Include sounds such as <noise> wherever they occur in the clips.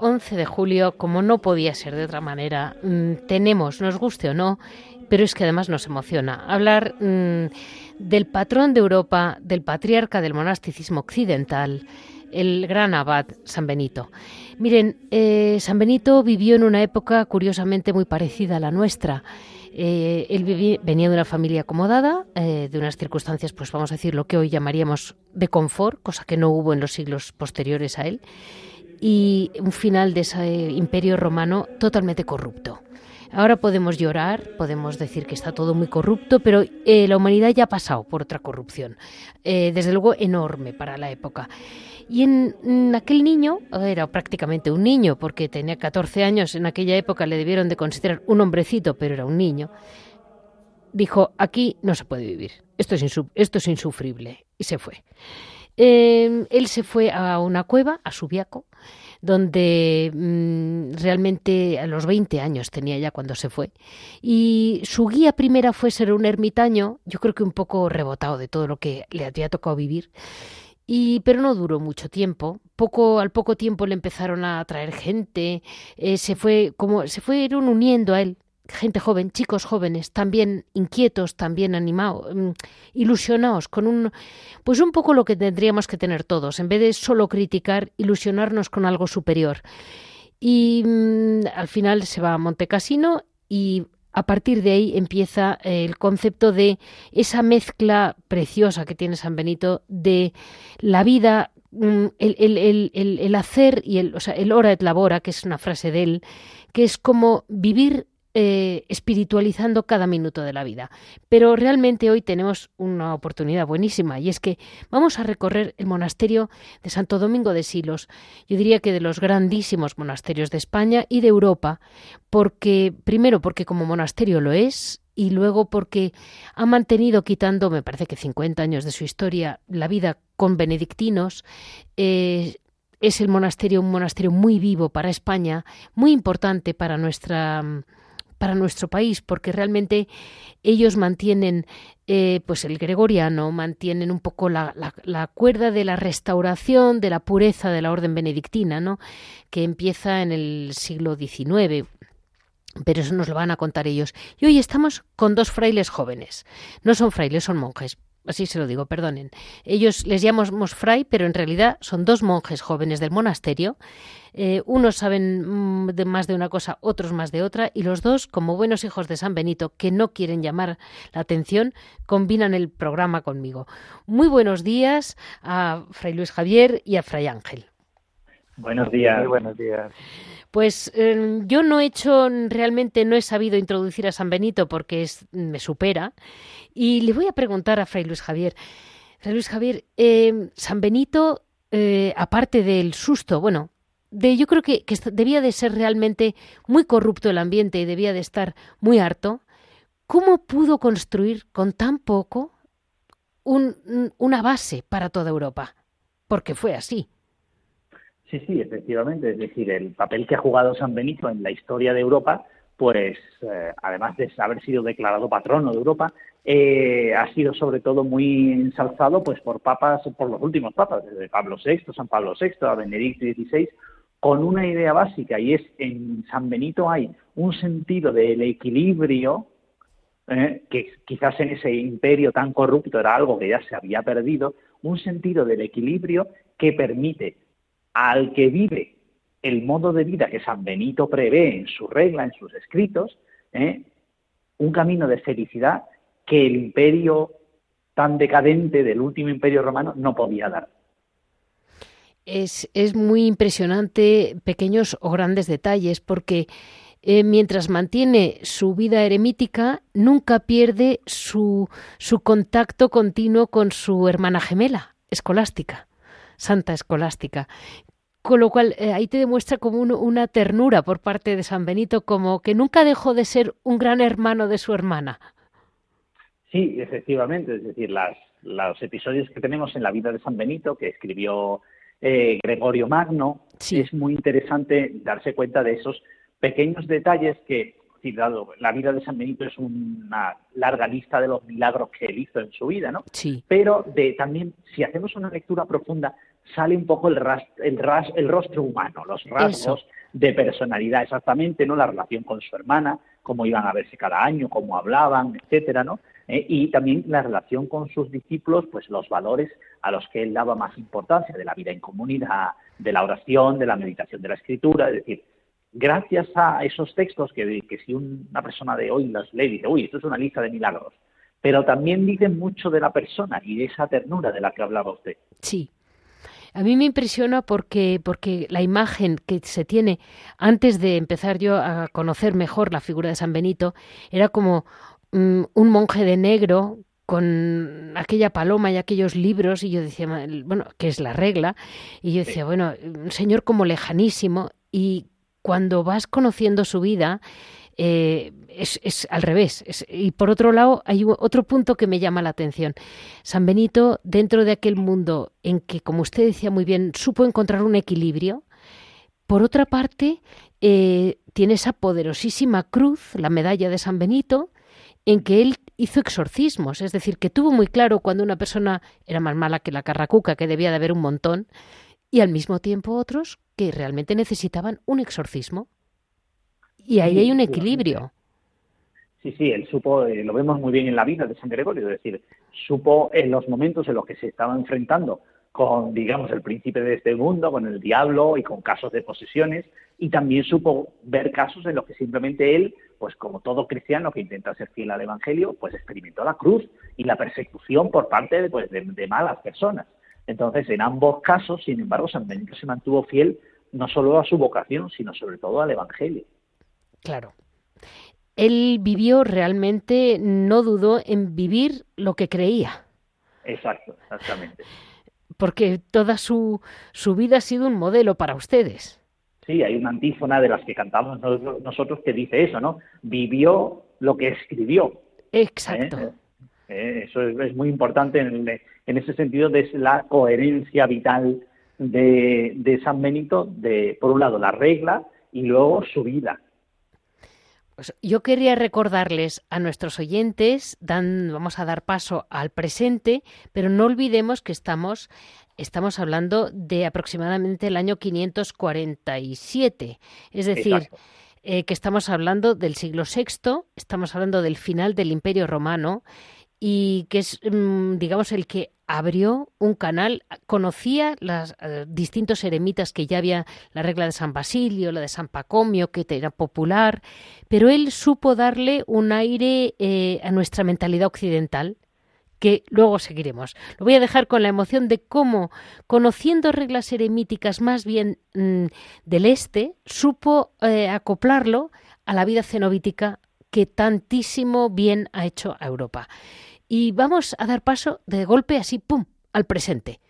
11 de julio, como no podía ser de otra manera, mm, tenemos, nos guste o no, pero es que además nos emociona, hablar mm, del patrón de Europa, del patriarca del monasticismo occidental, el gran abad San Benito. Miren, eh, San Benito vivió en una época curiosamente muy parecida a la nuestra. Eh, él venía de una familia acomodada, eh, de unas circunstancias, pues vamos a decir, lo que hoy llamaríamos de confort, cosa que no hubo en los siglos posteriores a él y un final de ese imperio romano totalmente corrupto. Ahora podemos llorar, podemos decir que está todo muy corrupto, pero eh, la humanidad ya ha pasado por otra corrupción, eh, desde luego enorme para la época. Y en, aquel niño, era prácticamente un niño, porque tenía 14 años, en aquella época le debieron de considerar un hombrecito, pero era un niño, dijo, aquí no se puede vivir, esto es, esto es insufrible, y se fue. Em, él se fue a una cueva, a Subiaco, donde mm, realmente a los 20 años tenía ya cuando se fue. Y su guía primera fue ser un ermitaño, yo creo que un poco rebotado de todo lo que le había tocado vivir. Y, pero no duró mucho tiempo. Poco, al poco tiempo le empezaron a traer gente, eh, se fue como se fueron uniendo a él gente joven, chicos jóvenes, también inquietos, también animados, mm, ilusionados, con un, pues un poco lo que tendríamos que tener todos, en vez de solo criticar, ilusionarnos con algo superior. Y mm, al final se va a Montecasino y a partir de ahí empieza el concepto de esa mezcla preciosa que tiene San Benito de la vida, mm, el, hacer y el, o sea, el hora et labora, que es una frase de él, que es como vivir eh, espiritualizando cada minuto de la vida. Pero realmente hoy tenemos una oportunidad buenísima y es que vamos a recorrer el monasterio de Santo Domingo de Silos, yo diría que de los grandísimos monasterios de España y de Europa, porque primero porque como monasterio lo es y luego porque ha mantenido quitando, me parece que 50 años de su historia, la vida con benedictinos. Eh, es el monasterio un monasterio muy vivo para España, muy importante para nuestra para nuestro país, porque realmente ellos mantienen eh, pues el gregoriano, mantienen un poco la, la, cuerda de la restauración, de la pureza de la orden benedictina, ¿no? que empieza en el siglo XIX. Pero eso nos lo van a contar ellos. Y hoy estamos con dos frailes jóvenes. No son frailes, son monjes, así se lo digo, perdonen. Ellos les llamamos fray, pero en realidad son dos monjes jóvenes del monasterio. Eh, unos saben mm, de más de una cosa, otros más de otra, y los dos, como buenos hijos de San Benito, que no quieren llamar la atención, combinan el programa conmigo. Muy buenos días a Fray Luis Javier y a Fray Ángel. Buenos días. Muy buenos días. Pues em, yo no he hecho, realmente no he sabido introducir a San Benito porque es, me supera. Y le voy a preguntar a Fray Luis Javier. Fray Luis Javier, em, San Benito, eh, aparte del susto, bueno, de, yo creo que, debía de ser realmente muy corrupto el ambiente y debía de estar muy harto. ¿Cómo pudo construir con tan poco una base para toda Europa? Porque fue así. Sí, sí, efectivamente. Es decir, el papel que ha jugado San Benito en la historia de Europa, pues eh, además de haber sido declarado patrono de Europa, eh, ha sido sobre todo muy ensalzado pues por papas, por los últimos papas, desde Pablo VI, San Pablo VI, a Benedicto XVI, con una idea básica y es en San Benito hay un sentido del equilibrio eh, que quizás en ese imperio tan corrupto era algo que ya se había perdido, un sentido del equilibrio que permite al que vive el modo de vida que San Benito prevé en su regla, en sus escritos, ¿eh? un camino de felicidad que el imperio tan decadente del último imperio romano no podía dar. Es, es muy impresionante pequeños o grandes detalles porque eh, mientras mantiene su vida eremítica, nunca pierde su, su contacto continuo con su hermana gemela, escolástica, Santa Escolástica. Con lo cual, eh, ahí te demuestra como una ternura por parte de San Benito, como que nunca dejó de ser un gran hermano de su hermana. Sí, efectivamente, es decir, las, los episodios que tenemos en la vida de San Benito, que escribió eh, Gregorio Magno, es muy interesante darse cuenta de esos pequeños detalles que, dado, la vida de San Benito es una larga lista de los milagros que él hizo en su vida, ¿no? Sí. Pero de, también, si hacemos una lectura profunda, sale un poco el, el, el rostro humano, los rasgos de personalidad, exactamente, ¿no? La relación con su hermana, cómo iban a verse cada año, cómo hablaban, etcétera, ¿no? Eh, y también la relación con sus discípulos, pues los valores a los que él daba más importancia, de la vida en comunidad, de la oración, de la meditación de la escritura, es decir, gracias a esos textos que, que si una persona de hoy los lee, dice, uy, esto es una lista de milagros, pero también dicen mucho de la persona y de esa ternura de la que hablaba usted. Sí. A mí me impresiona porque, porque la imagen que se tiene antes de empezar yo a conocer mejor la figura de San Benito era como mm, un monje de negro con aquella paloma y aquellos libros y yo decía, bueno, que es la regla, y yo decía, bueno, un señor como lejanísimo y cuando vas conociendo su vida, eh, es, al revés. y por otro lado, hay otro punto que me llama la atención. San Benito, dentro de aquel mundo en que, como usted decía muy bien, supo encontrar un equilibrio, por otra parte, eh, tiene esa poderosísima cruz, la medalla de San Benito, en que él hizo exorcismos, es decir, que tuvo muy claro cuando una persona era más mala que la carracuca, que debía de haber un montón, y al mismo tiempo otros que realmente necesitaban un exorcismo. Y ahí hay un equilibrio. Sí, sí, él supo, eh, lo vemos muy bien en la vida de San Gregorio, es decir, supo en los momentos en los que se estaba enfrentando con, digamos, el príncipe de este mundo, con el diablo y con casos de posesiones, y también supo ver casos en los que simplemente él, pues como todo cristiano que intenta ser fiel al Evangelio, pues experimentó la cruz y la persecución por parte de, pues, de malas personas. Entonces, en ambos casos, sin embargo, San Benito se mantuvo fiel no solo a su vocación, sino sobre todo al Evangelio. Claro. Él vivió realmente, no dudó en vivir lo que creía. Exacto, exactamente. Porque toda su, su vida ha sido un modelo para ustedes. Sí, hay una antífona de las que cantamos nosotros que dice eso, ¿no? Vivió lo que escribió. Exacto. ¿Eh? ¿Eh? eso es, muy importante en, en, ese sentido de la coherencia vital de, de, San Benito, de por un lado la regla y luego su vida. Pues yo quería recordarles a nuestros oyentes, dan, vamos a dar paso al presente, pero no olvidemos que estamos, estamos hablando de aproximadamente el año 547, es decir, eh, que estamos hablando del siglo VI, estamos hablando del final del Imperio Romano y que es, mm, digamos, el que abrió un canal, conocía los eh, distintos eremitas que ya había, la regla de San Basilio, la de San Pacomio, que era popular, pero él supo darle un aire eh, a nuestra mentalidad occidental que luego seguiremos. Lo voy a dejar con la emoción de cómo, conociendo reglas eremíticas más bien mm, del este, supo eh, acoplarlo a la vida cenobítica que tantísimo bien ha hecho a Europa. Y vamos a dar paso de golpe así, ¡pum!, al presente.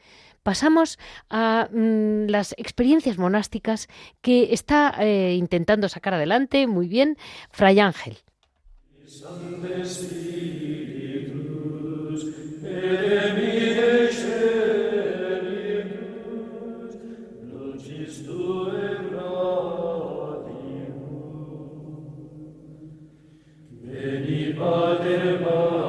Pasamos a mm, las experiencias monásticas que está eh, intentando sacar adelante muy bien Fray Ángel. Muy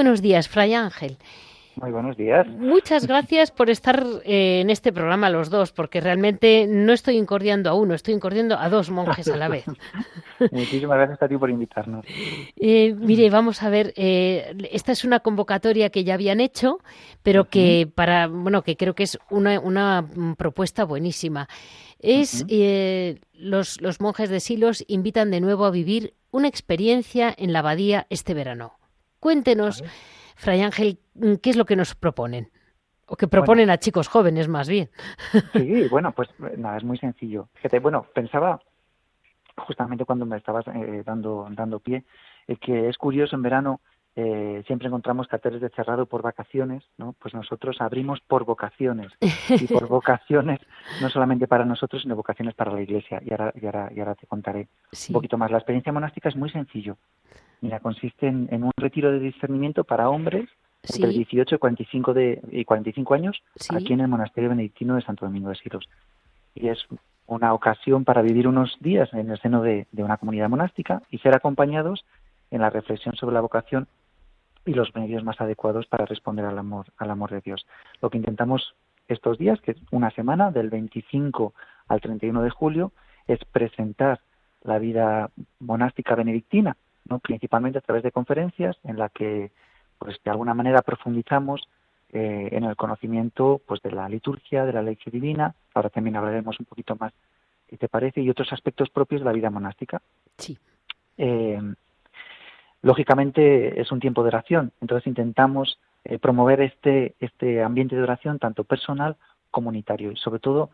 buenos días, Fray Ángel. Muy buenos días. Muchas gracias por estar eh, en este programa los dos, porque realmente no estoy incordiando a uno, estoy incordiando a dos monjes a la vez. <laughs> Muchísimas gracias a ti por invitarnos. Eh, mire, vamos a ver, eh, esta es una convocatoria que ya habían hecho, pero que para, bueno, que creo que es una, una propuesta buenísima. Es los, los monjes de Silos invitan de nuevo a vivir una experiencia en la abadía este verano. Cuéntenos. Fray Ángel, ¿qué es lo que nos proponen? O que proponen a chicos jóvenes más bien. <laughs> Sí, bueno, pues nada, es muy sencillo. Fíjate, bueno, pensaba justamente cuando me estabas eh, dando, dando pie, eh, que es curioso en verano eh, siempre encontramos carteles de cerrado por vacaciones, ¿no? Pues nosotros abrimos por vocaciones y por <laughs> vocaciones no solamente para nosotros, sino vocaciones para la Iglesia. Y ahora, y ahora, y ahora te contaré un poquito más. La experiencia monástica es muy sencillo. Mira, consiste en, un retiro de discernimiento para hombres entre 18 y 45, de, y 45 años aquí en el Monasterio Benedictino de Santo Domingo de Silos. Y es una ocasión para vivir unos días en el seno de, una comunidad monástica y ser acompañados en la reflexión sobre la vocación y los medios más adecuados para responder al amor, al amor de Dios. Lo que intentamos estos días, que es una semana, del 25 al 31 de julio, es presentar la vida monástica benedictina principalmente a través de conferencias en la que pues de alguna manera profundizamos eh, en el conocimiento pues de la liturgia, de la ley divina, ahora también hablaremos un poquito más, si te parece, y otros aspectos propios de la vida monástica. Sí. Eh, lógicamente es un tiempo de oración, entonces intentamos eh, promover este, este ambiente de oración tanto personal comunitario y sobre todo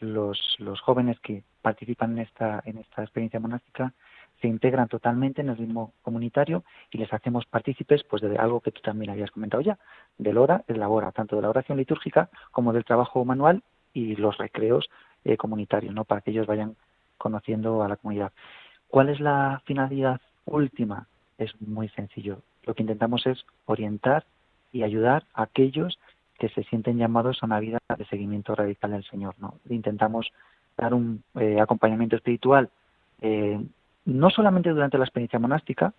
los, los jóvenes que participan en esta, en esta experiencia monástica se integran totalmente en el ritmo comunitario y les hacemos partícipes pues de algo que tú también habías comentado ya, del hora, de la hora, tanto de la oración litúrgica como del trabajo manual y los recreos eh, comunitarios, ¿no? Para que ellos vayan conociendo a la comunidad. ¿Cuál es la finalidad última? Es muy sencillo. Lo que intentamos es orientar y ayudar a aquellos que se sienten llamados a una vida de seguimiento radical del Señor, ¿no? Intentamos dar un eh, acompañamiento espiritual eh, no solamente durante la experiencia monástica,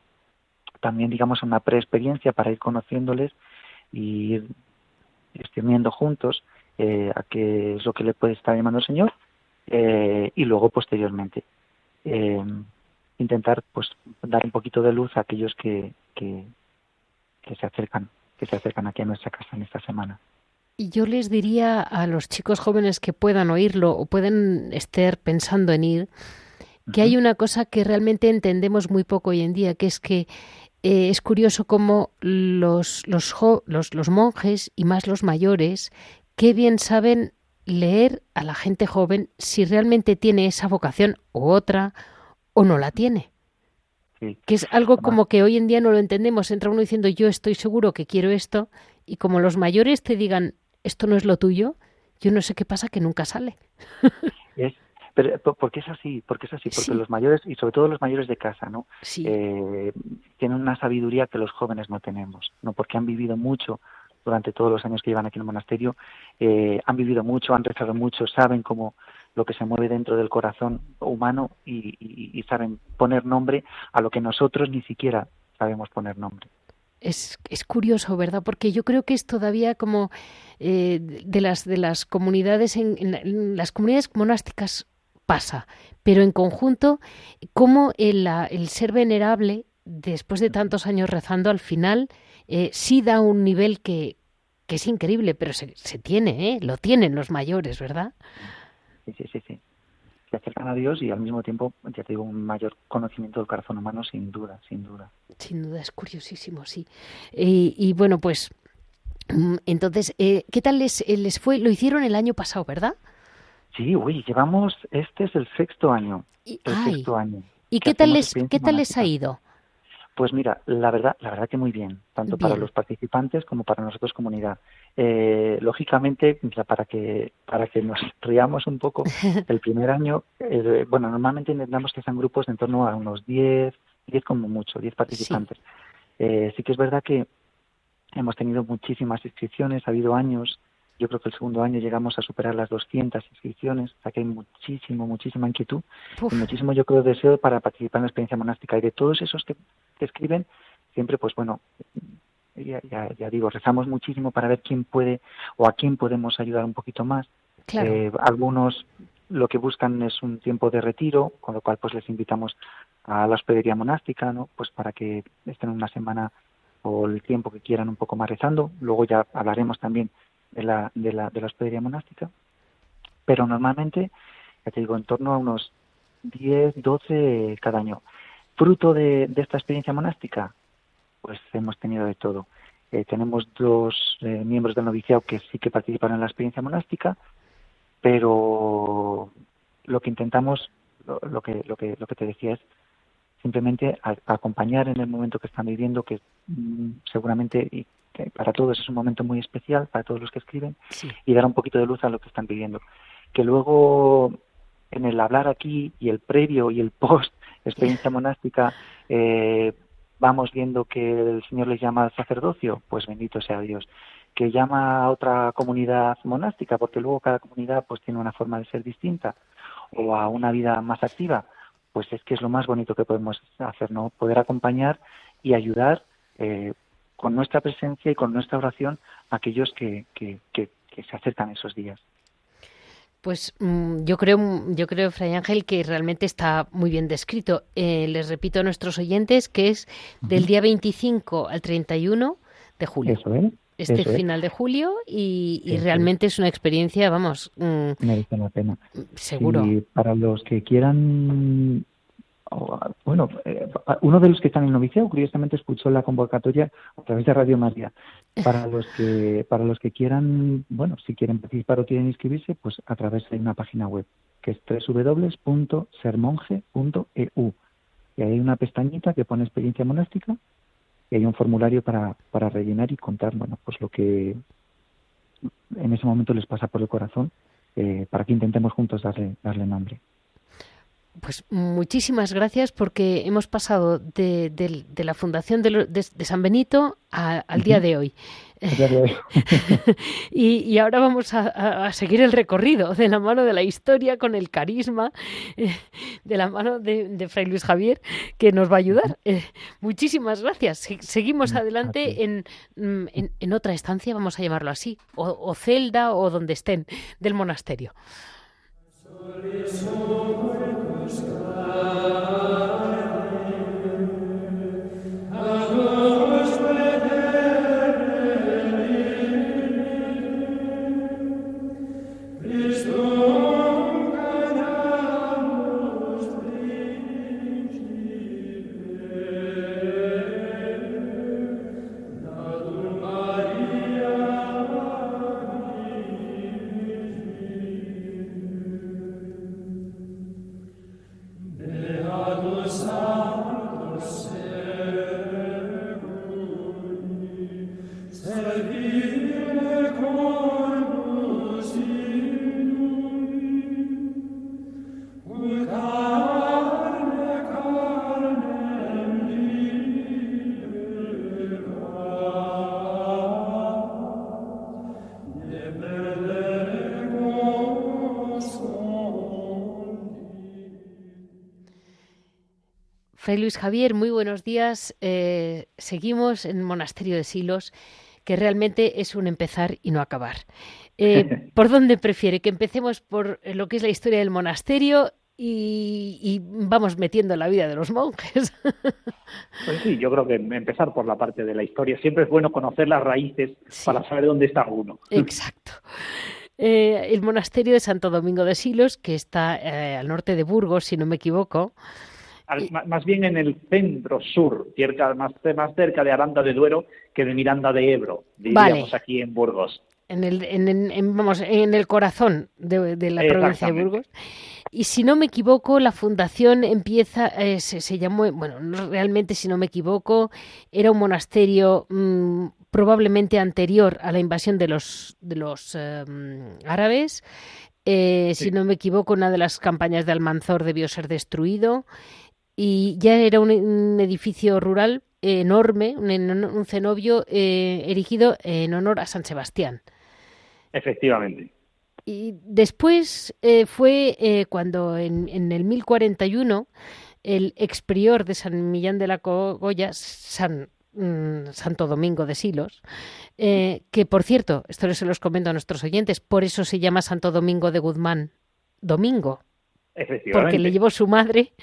también digamos una preexperiencia para ir conociéndoles y ir discerniendo juntos eh, a qué es lo que le puede estar llamando el Señor eh, y luego posteriormente eh, intentar pues dar un poquito de luz a aquellos que, que, que se acercan que se acercan aquí a nuestra casa en esta semana. Y yo les diría a los chicos jóvenes que puedan oírlo o pueden estar pensando en ir, que hay una cosa que realmente entendemos muy poco hoy en día, que es que eh, es curioso cómo los, los, los, los monjes y más los mayores, qué bien saben leer a la gente joven si realmente tiene esa vocación u otra o no la tiene. Que es algo como que hoy en día no lo entendemos. Entra uno diciendo yo estoy seguro que quiero esto y como los mayores te digan esto no es lo tuyo, yo no sé qué pasa que nunca sale. Es, pero, ¿por qué es así? Porque es así, porque los mayores, y sobre todo los mayores de casa, ¿no? Eh, tienen una sabiduría que los jóvenes no tenemos, ¿no? Porque han vivido mucho durante todos los años que llevan aquí en el monasterio, eh, han vivido mucho, han rezado mucho, saben cómo lo que se mueve dentro del corazón humano y, saben poner nombre a lo que nosotros ni siquiera sabemos poner nombre. Es, es, curioso, ¿verdad? Porque yo creo que es todavía como eh, de las de las comunidades en, las comunidades monásticas pasa, pero en conjunto, cómo el, el ser venerable, después de tantos años rezando, al final eh, sí da un nivel que, que es increíble, pero se, se tiene, ¿eh? lo tienen los mayores, ¿verdad? Sí, sí, sí, sí. Se acercan a Dios y al mismo tiempo, ya te digo, un mayor conocimiento del corazón humano, sin duda, sin duda. Sin duda, es curiosísimo, sí. Y, y bueno, pues, mm, entonces, eh, ¿qué tal les, les fue? Lo hicieron el año pasado, ¿verdad? Sí, uy, llevamos, este es el sexto año. Y, el sexto año. ¿Y qué tal les, qué tal les ha ido? Pues mira, la verdad, la verdad que muy bien, tanto para los participantes como para nosotros comunidad. Eh, lógicamente, para que para que nos <laughs> riamos un poco, <laughs> el primer año, eh, bueno, normalmente intentamos que sean grupos de en torno a unos 10, 10 como mucho, 10 participantes. Eh, sí que es verdad que hemos tenido muchísimas inscripciones, ha habido años yo creo que el segundo año llegamos a superar las 200 inscripciones, o sea que hay muchísimo, muchísima inquietud y muchísimo, yo creo, deseo para participar en la experiencia monástica. Y de todos esos que, escriben, siempre, pues bueno, ya, digo, rezamos muchísimo para ver quién puede o a quién podemos ayudar un poquito más. Eh, algunos lo que buscan es un tiempo de retiro, con lo cual pues les invitamos a la hospedería monástica, ¿no? Pues para que estén una semana o el tiempo que quieran un poco más rezando. Luego ya hablaremos también de la, de la, de la hospedería monástica. Pero normalmente, ya te digo, en torno a unos 10, 12 cada año. Fruto de, esta experiencia monástica, pues hemos tenido de todo. Eh, tenemos dos eh, miembros del noviciado que sí que participaron en la experiencia monástica, pero lo que intentamos, lo, que, lo, que, lo que te decía es simplemente acompañar en el momento que están viviendo, que mm, seguramente y que para todos es un momento muy especial, para todos los que escriben, y dar un poquito de luz a lo que están viviendo. Que luego en el hablar aquí y el previo y el post <laughs> experiencia <laughs> monástica eh, vamos viendo que el Señor les llama al sacerdocio, pues bendito sea Dios. Que llama a otra comunidad monástica, porque luego cada comunidad pues tiene una forma de ser distinta, o a una vida más activa, pues es que es lo más bonito que podemos hacer, ¿no? Poder acompañar y ayudar eh, con nuestra presencia y con nuestra oración a aquellos que, que, que, que se acercan esos días. Pues mm, yo creo, yo creo, Fray Ángel, que realmente está muy bien descrito. Eh, les repito a nuestros oyentes que es del día 25 al 31 de julio. Eso es. Este final de julio y, realmente es una experiencia, vamos. Mm, Merece la pena. Seguro. Y para los que quieran bueno, eh, uno de los que están en noviciado curiosamente escuchó la convocatoria a través de Radio María. Para los que para los que quieran, bueno, si quieren participar o quieren inscribirse, pues a través de una página web que es www.sermonje.eu. Y ahí hay una pestañita que pone experiencia monástica y hay un formulario para, para rellenar y contar, bueno, pues lo que en ese momento les pasa por el corazón eh, para que intentemos juntos darle, darle nombre. Pues muchísimas gracias porque hemos pasado de, la fundación de, San Benito al día de hoy. <laughs> y, ahora vamos a, seguir el recorrido de la mano de la historia con el carisma eh, de la mano de, Fray Luis Javier que nos va a ayudar. Eh, muchísimas gracias. seguimos adelante mm, en, en, otra estancia, vamos a llamarlo así, o celda o donde estén del monasterio. Jerusalem. Fray Luis Javier, muy buenos días. Eh, seguimos en el Monasterio de Silos, que realmente es un empezar y no acabar. Eh, <laughs> ¿Por dónde prefiere? Que empecemos por lo que es la historia del monasterio y, vamos metiendo la vida de los monjes. <laughs> Pues sí, yo creo que empezar por la parte de la historia. Siempre es bueno conocer las raíces para saber dónde está uno. Exacto. Eh, el monasterio de Santo Domingo de Silos, que está al norte de Burgos, si no me equivoco, más bien en el centro sur, cerca, más, más cerca de Aranda de Duero que de Miranda de Ebro, diríamos aquí en Burgos. En el, en, vamos, en el corazón de, la provincia de Burgos. Y si no me equivoco, la fundación empieza, eh, se, llamó, bueno, realmente si no me equivoco, era un monasterio mm, probablemente anterior a la invasión de los, de los em, árabes. Eh, si no me equivoco, una de las campañas de Almanzor debió ser destruido y ya era un, edificio rural enorme, un, cenobio eh, erigido en honor a San Sebastián. Efectivamente. Y después eh, fue eh, cuando en, en, el 1041 el exprior de San Millán de la Cogolla, San mm, Santo Domingo de Silos, que por cierto, esto se los comento a nuestros oyentes, por eso se llama Santo Domingo de Guzmán, Domingo, porque le llevó su madre,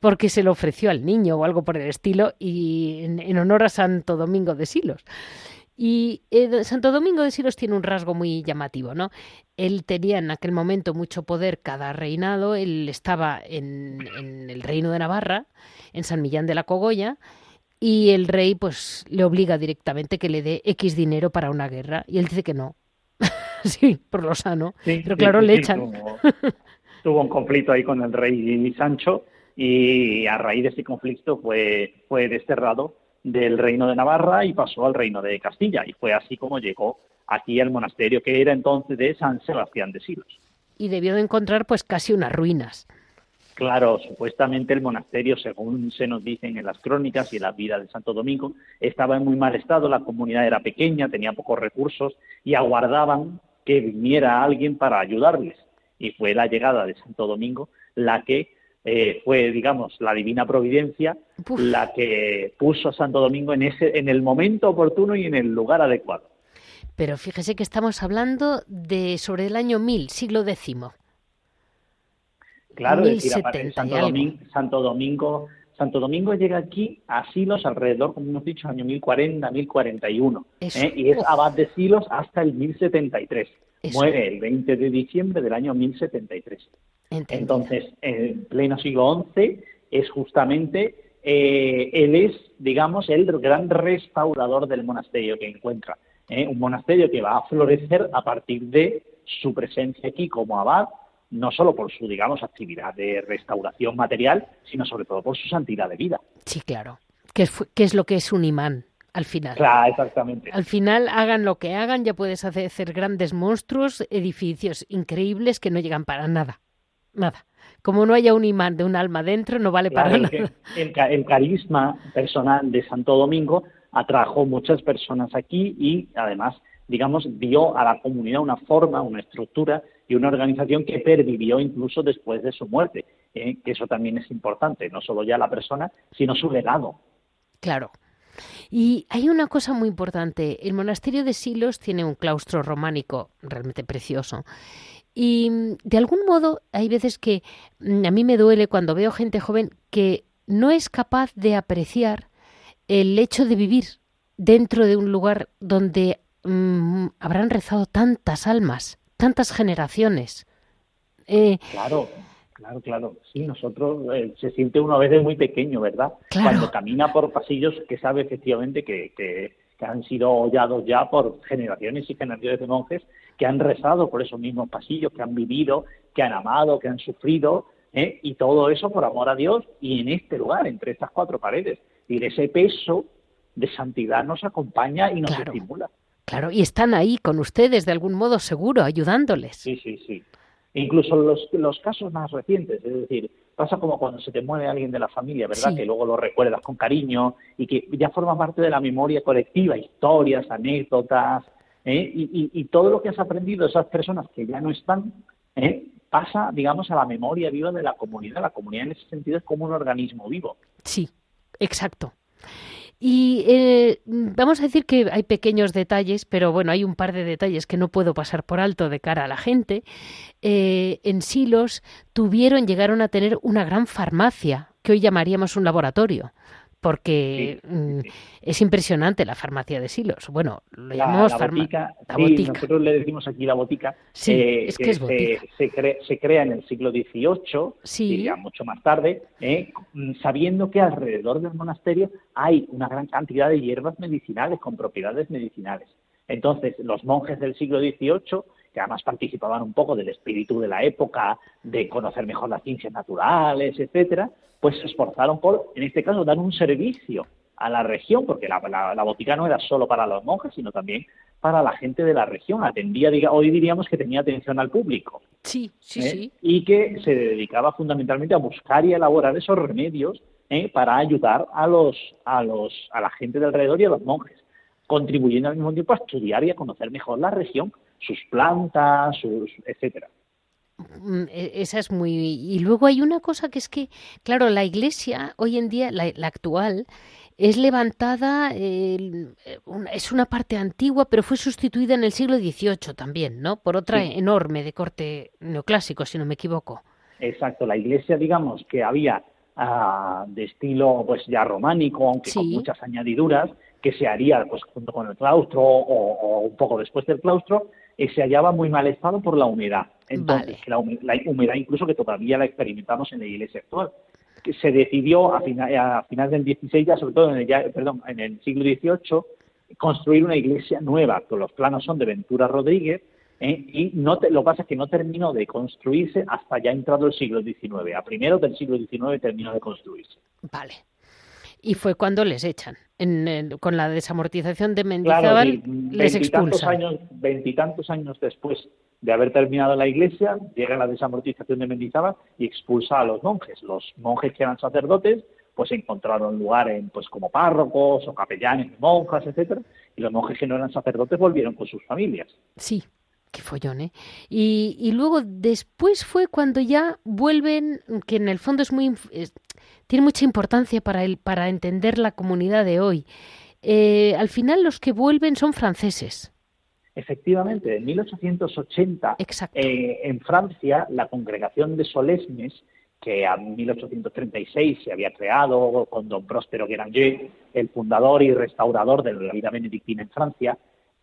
porque se lo ofreció al niño o algo por el estilo, y en, honor a Santo Domingo de Silos. Y eh, Santo Domingo de Silos tiene un rasgo muy llamativo, ¿no? Él tenía en aquel momento mucho poder cada reinado, él estaba en, en, el reino de Navarra, en San Millán de la Cogolla, y el rey pues le obliga directamente que le dé X dinero para una guerra, y él dice que no. <laughs> sí, por lo sano, pero claro, le echan <laughs> tuvo un conflicto ahí con el rey Sancho y a raíz de ese conflicto fue, fue desterrado del reino de Navarra y pasó al reino de Castilla y fue así como llegó aquí al monasterio que era entonces de San Sebastián de Silos. Y debió de encontrar pues casi unas ruinas. Claro, supuestamente el monasterio, según se nos dicen en las crónicas y en la vida de Santo Domingo, estaba en muy mal estado, la comunidad era pequeña, tenía pocos recursos y aguardaban que viniera alguien para ayudarles y fue la llegada de Santo Domingo la que eh, fue, digamos, la divina providencia la que puso a Santo Domingo en, ese, en el momento oportuno y en el lugar adecuado. Pero fíjese que estamos hablando de sobre el año 1000, siglo X. Claro, es decir, Santo Domingo, Santo Domingo, Santo Domingo llega aquí a Silos alrededor, como hemos dicho, año 1040, 1041, ¿eh? y es abad de Silos hasta el 1073. Muere el 20 de diciembre del año 1073. Entonces, en pleno siglo XI es justamente, eh, él es, digamos, el gran restaurador del monasterio que encuentra. ¿eh? Un monasterio que va a florecer a partir de su presencia aquí como abad, no solo por su, digamos, actividad de restauración material, sino sobre todo por su santidad de vida. Sí, claro. ¿Qué es, lo que es un imán? al final. Claro, exactamente. Al final, hagan lo que hagan, ya puedes hacer grandes monstruos, edificios increíbles que no llegan para nada. Nada. Como no haya un imán de un alma dentro, no vale para nada. El, el, carisma personal de Santo Domingo atrajo muchas personas aquí y además, digamos, dio a la comunidad una forma, una estructura y una organización que pervivió incluso después de su muerte, ¿eh? eso también es importante, no solo ya la persona, sino su legado. Claro, y hay una cosa muy importante. El monasterio de Silos tiene un claustro románico realmente precioso. Y de algún modo hay veces que mm, a mí me duele cuando veo gente joven que no es capaz de apreciar el hecho de vivir dentro de un lugar donde mm, habrán rezado tantas almas, tantas generaciones. Eh, claro. Claro, claro. Sí, nosotros eh, se siente uno a veces muy pequeño, ¿verdad? Cuando camina por pasillos que sabe efectivamente que, que, han sido hollados ya por generaciones y generaciones de monjes que han rezado por esos mismos pasillos, que han vivido, que han amado, que han sufrido, ¿eh? y todo eso por amor a Dios y en este lugar, entre estas cuatro paredes. Y ese peso de santidad nos acompaña y nos estimula. Claro, y están ahí con ustedes de algún modo seguro, ayudándoles. Sí, sí, sí. Incluso los, los casos más recientes, es decir, pasa como cuando se te muere alguien de la familia, ¿verdad? Que luego lo recuerdas con cariño y que ya forma parte de la memoria colectiva, historias, anécdotas, ¿eh? y, todo lo que has aprendido de esas personas que ya no están, ¿eh? pasa, digamos, a la memoria viva de la comunidad. La comunidad en ese sentido es como un organismo vivo. Sí, exacto. Y eh, vamos a decir que hay pequeños detalles, pero bueno, hay un par de detalles que no puedo pasar por alto de cara a la gente. Eh, en Silos tuvieron, llegaron a tener una gran farmacia, que hoy llamaríamos un laboratorio porque mm, es impresionante la farmacia de Silos. Bueno, lo llamamos farmacia. La botica. nosotros le decimos aquí la botica. Sí, eh, es que, es Se, crea en el siglo XVIII, ya mucho más tarde, eh, mm, sabiendo que alrededor del monasterio hay una gran cantidad de hierbas medicinales con propiedades medicinales. Entonces, los monjes del siglo XVIII que además participaban un poco del espíritu de la época, de conocer mejor las ciencias naturales, etcétera, pues se esforzaron por, en este caso, dar un servicio a la región, porque la, la, botica no era solo para los monjes, sino también para la gente de la región. Atendía, diga, hoy diríamos que tenía atención al público. Sí, sí, ¿eh? sí. Y que se dedicaba fundamentalmente a buscar y elaborar esos remedios ¿eh? para ayudar a los, a los, a la gente de alrededor y a los monjes, contribuyendo al mismo tiempo a estudiar y a conocer mejor la región, sus plantas, sus, etcétera. Mm, e, esa es muy... Y luego hay una cosa que es que, claro, la iglesia hoy en día, la, actual, es levantada, es una parte antigua, pero fue sustituida en el siglo XVIII también, ¿no? Por otra enorme de corte neoclásico, si no me equivoco. Exacto, la iglesia, digamos, que había ah, de estilo pues ya románico, aunque con muchas añadiduras, que se haría pues junto con el claustro o, un poco después del claustro, eh, se hallaba muy mal estado por la humedad. Entonces, la, humedad, incluso que todavía la experimentamos en la iglesia actual. Que se decidió a, final, a finales del 16, ya sobre todo en el, perdón, en el siglo XVIII, construir una iglesia nueva, que los planos son de Ventura Rodríguez, ¿eh? y no lo que pasa es que no terminó de construirse hasta ya entrado el siglo XIX. A primeros del siglo XIX terminó de construirse. Vale. Y fue cuando les echan. con la desamortización de Mendizábal les expulsan. veintitantos años después de haber terminado la iglesia, llega la desamortización de Mendizábal y expulsa a los monjes. Los monjes que eran sacerdotes pues encontraron lugar en, pues como párrocos o capellanes, monjas, etcétera, y los monjes que no eran sacerdotes volvieron con sus familias. Sí, Qué follón, ¿eh? Y, luego después fue cuando ya vuelven, que en el fondo es muy tiene mucha importancia para el, para entender la comunidad de hoy. Eh, al final los que vuelven son franceses. Efectivamente, en 1880 eh, en Francia la congregación de Solesmes, que en 1836 se había creado con don Próspero Guéranger, el fundador y restaurador de la vida benedictina en Francia,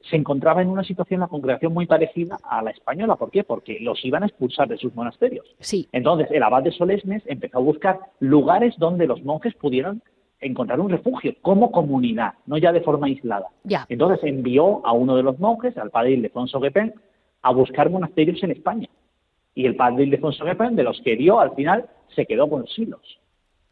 se encontraba en una situación la congregación muy parecida a la española. ¿Por qué? Porque los iban a expulsar de sus monasterios. Sí. Entonces, el abad de Solesmes empezó a buscar lugares donde los monjes pudieran encontrar un refugio como comunidad, no ya de forma aislada. Ya. Entonces envió a uno de los monjes, al padre Ildefonso Guepén, a buscar monasterios en España. Y el padre Ildefonso Guepén, de los que dio, al final se quedó con Silos.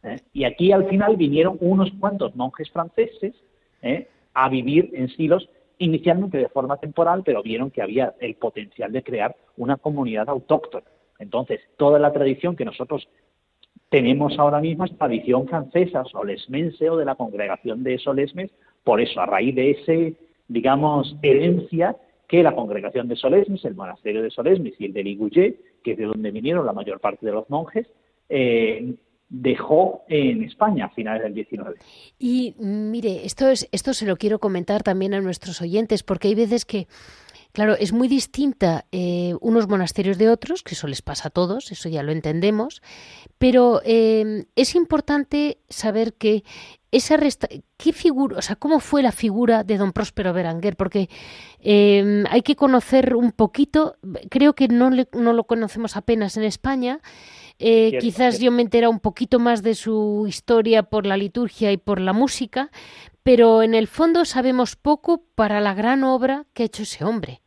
¿eh? Y aquí al final vinieron unos cuantos monjes franceses ¿eh? a vivir en Silos inicialmente de forma temporal, pero vieron que había el potencial de crear una comunidad autóctona. Entonces, toda la tradición que nosotros tenemos ahora mismo es tradición francesa, solesmense o de la congregación de Solesmes, por eso, a raíz de ese, digamos, herencia que la congregación de Solesmes, el monasterio de Solesmes y el de Ligouillet, que es de donde vinieron la mayor parte de los monjes, eh, dejó en España a finales del 19. Y mire, esto, es, esto se lo quiero comentar también a nuestros oyentes, porque hay veces que, claro, es muy distinta eh, unos monasterios de otros, que eso les pasa a todos, eso ya lo entendemos, pero eh, es importante saber que esa resta qué figura, o sea, cómo fue la figura de don Próspero Berenguer, porque eh, hay que conocer un poquito, creo que no, no lo conocemos apenas en España, eh, quizás yo me entera un poquito más de su historia por la liturgia y por la música, pero en el fondo sabemos poco para la gran obra que ha hecho ese hombre.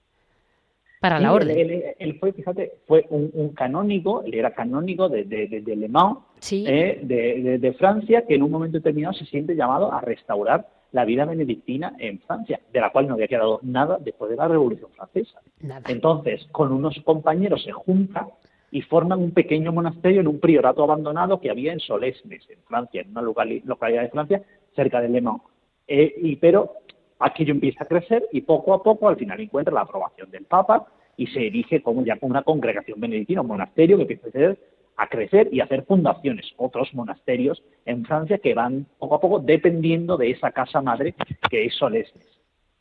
Para la orden. Él, fue, fíjate, fue un, canónigo, él era canónigo de, de, Le Mans, eh, de, Francia, que en un momento determinado se siente llamado a restaurar la vida benedictina en Francia, de la cual no había quedado nada después de la Revolución Francesa. Entonces, con unos compañeros se junta y forman un pequeño monasterio en un priorato abandonado que había en Solesmes, en Francia, en una localidad de Francia, cerca de Le Mans. Eh, y, pero aquello empieza a crecer y poco a poco al final encuentra la aprobación del Papa y se erige como ya una congregación benedictina, un monasterio que empieza a crecer y a hacer fundaciones, otros monasterios en Francia que van poco a poco dependiendo de esa casa madre que es Solesmes.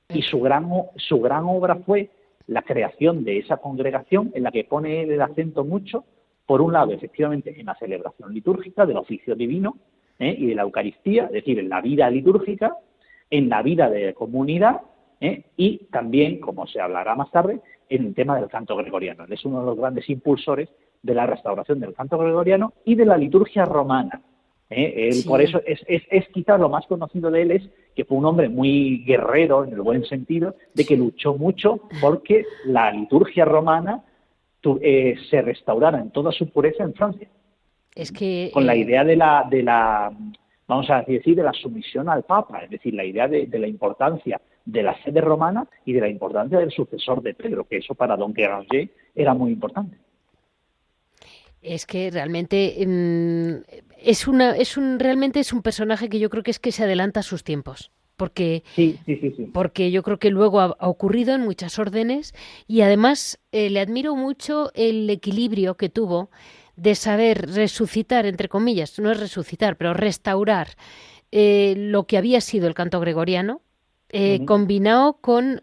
Y su gran, su gran obra fue la creación de esa congregación en la que pone el acento mucho, por un lado, efectivamente, en la celebración litúrgica del oficio divino ¿eh? y de la Eucaristía, es decir, en la vida litúrgica, en la vida de comunidad ¿eh? y también, como se hablará más tarde, en el tema del canto gregoriano. Él es uno de los grandes impulsores de la restauración del canto gregoriano y de la liturgia romana. ¿Eh? Por eso es, es, es quizás lo más conocido de él es que fue un hombre muy guerrero en el buen sentido, de que luchó mucho porque la liturgia romana eh, se restaurara en toda su pureza en Francia. Es que con la eh, idea de la, de la, vamos a decir, de la sumisión al Papa, es decir, la idea de, la importancia de la sede romana y de la importancia del sucesor de Pedro, que eso para Don Guéranger era muy importante. Es que realmente mm, es una, es un, realmente es un personaje que yo creo que es que se adelanta a sus tiempos. porque, sí, sí, sí, porque yo creo que luego ha, ocurrido en muchas órdenes y además eh, le admiro mucho el equilibrio que tuvo de saber resucitar, entre comillas, no es resucitar, pero restaurar eh, lo que había sido el canto gregoriano, eh, combinado con,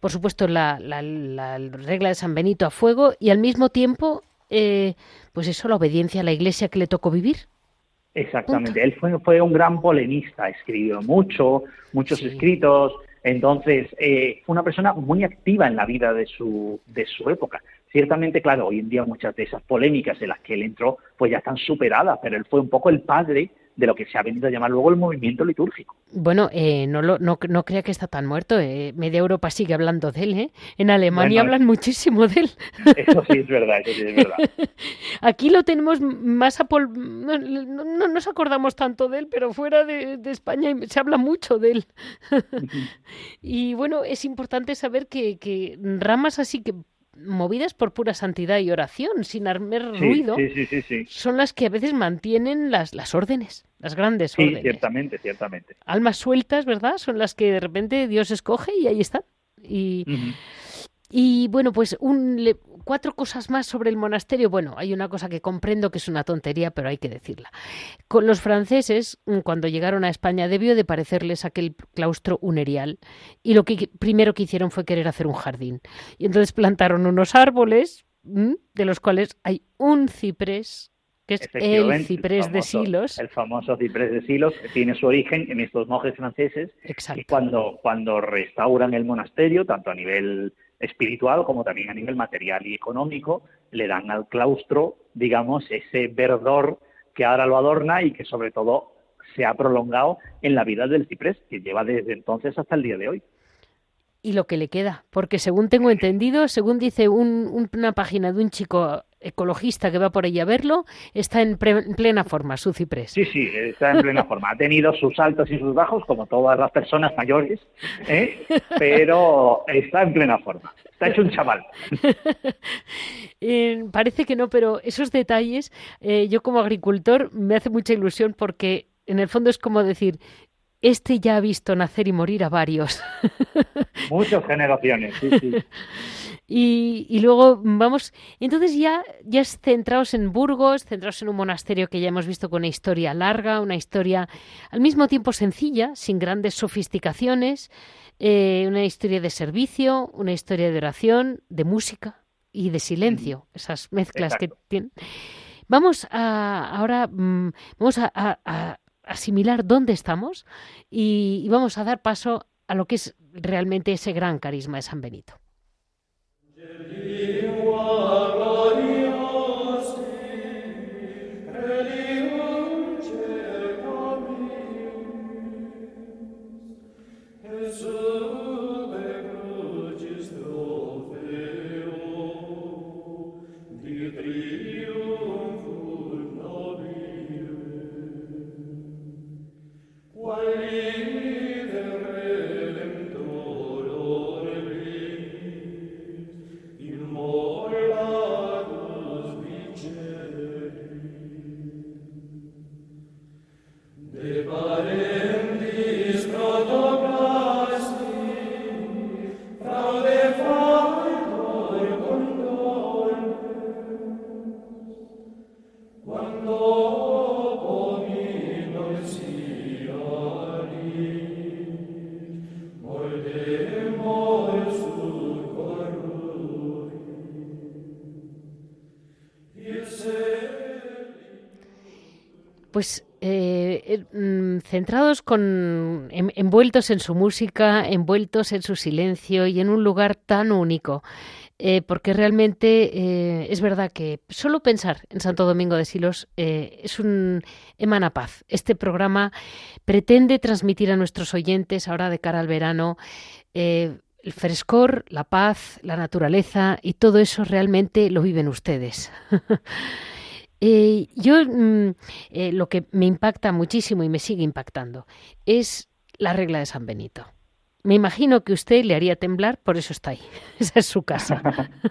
por supuesto, la, la, regla de San Benito a fuego y al mismo tiempo, pues eso, la obediencia a la iglesia que le tocó vivir. Exactamente, él fue, fue un gran polemista, escribió mucho, muchos escritos, entonces eh, fue una persona muy activa en la vida de su, de su época. Ciertamente, claro, hoy en día muchas de esas polémicas en las que él entró, pues ya están superadas, pero él fue un poco el padre de lo que se ha venido a llamar luego el movimiento litúrgico. Bueno, eh, no, lo, no, no, crea que está tan muerto. Eh. Media Europa sigue hablando de él. ¿eh? En Alemania hablan muchísimo de él. Eso sí es verdad, eso sí es verdad. <laughs> Aquí lo tenemos más a no, no, nos acordamos tanto de él, pero fuera de, de España se habla mucho de él. <laughs> y bueno, es importante saber que, que ramas así que movidas por pura santidad y oración, sin armar ruido, son las que a veces mantienen las, las órdenes, las grandes órdenes. Sí, ciertamente, ciertamente. Almas sueltas, ¿verdad? Son las que de repente Dios escoge y ahí están. Y, y bueno, pues un, cuatro cosas más sobre el monasterio. Bueno, hay una cosa que comprendo que es una tontería, pero hay que decirla. Con los franceses, mm, cuando llegaron a España, debió de parecerles aquel claustro unerial. Y lo que primero que hicieron fue querer hacer un jardín. Y entonces plantaron unos árboles, mm, de los cuales hay un ciprés que es el ciprés de Silos. El famoso ciprés de Silos tiene su origen en estos monjes franceses. Exacto. Y cuando, cuando restauran el monasterio, tanto a nivel espiritual como también a nivel material y económico, le dan al claustro, digamos, ese verdor que ahora lo adorna y que sobre todo se ha prolongado en la vida del ciprés, que lleva desde entonces hasta el día de hoy. Y lo que le queda, porque según tengo entendido, según dice una página de un chico ecologista que va por ahí a verlo, está en, plena forma, su ciprés. Sí, sí, está en plena forma. Ha tenido sus altos y sus bajos, como todas las personas mayores, ¿eh? pero está en plena forma. Está hecho un chaval. <laughs> Eh, parece que no, pero esos detalles, eh, yo como agricultor me hace mucha ilusión porque en el fondo es como decir, este ya ha visto nacer y morir a varios. Muchas generaciones, sí, sí. <laughs> Y, luego vamos, entonces ya, ya centrados en Burgos, centrados en un monasterio que ya hemos visto con una historia larga, una historia al mismo tiempo sencilla, sin grandes sofisticaciones, eh, una historia de servicio, una historia de oración, de música y de silencio, esas mezclas que tienen. Vamos a ahora mm, vamos a, asimilar dónde estamos y vamos a dar paso a lo que es realmente ese gran carisma de San Benito. Deus pues eh, eh, mm, centrados con envueltos en su música, envueltos en su silencio y en un lugar tan único. Eh, porque realmente es verdad que solo pensar en Santo Domingo de Silos es un emana paz. Este programa pretende transmitir a nuestros oyentes ahora de cara al verano el frescor, la paz, la naturaleza y todo eso realmente lo viven ustedes. <laughs> Eh, yo mm, eh, lo que me impacta muchísimo y me sigue impactando es la regla de San Benito. Me imagino que usted le haría temblar, por eso está ahí. <laughs> Esa es su casa.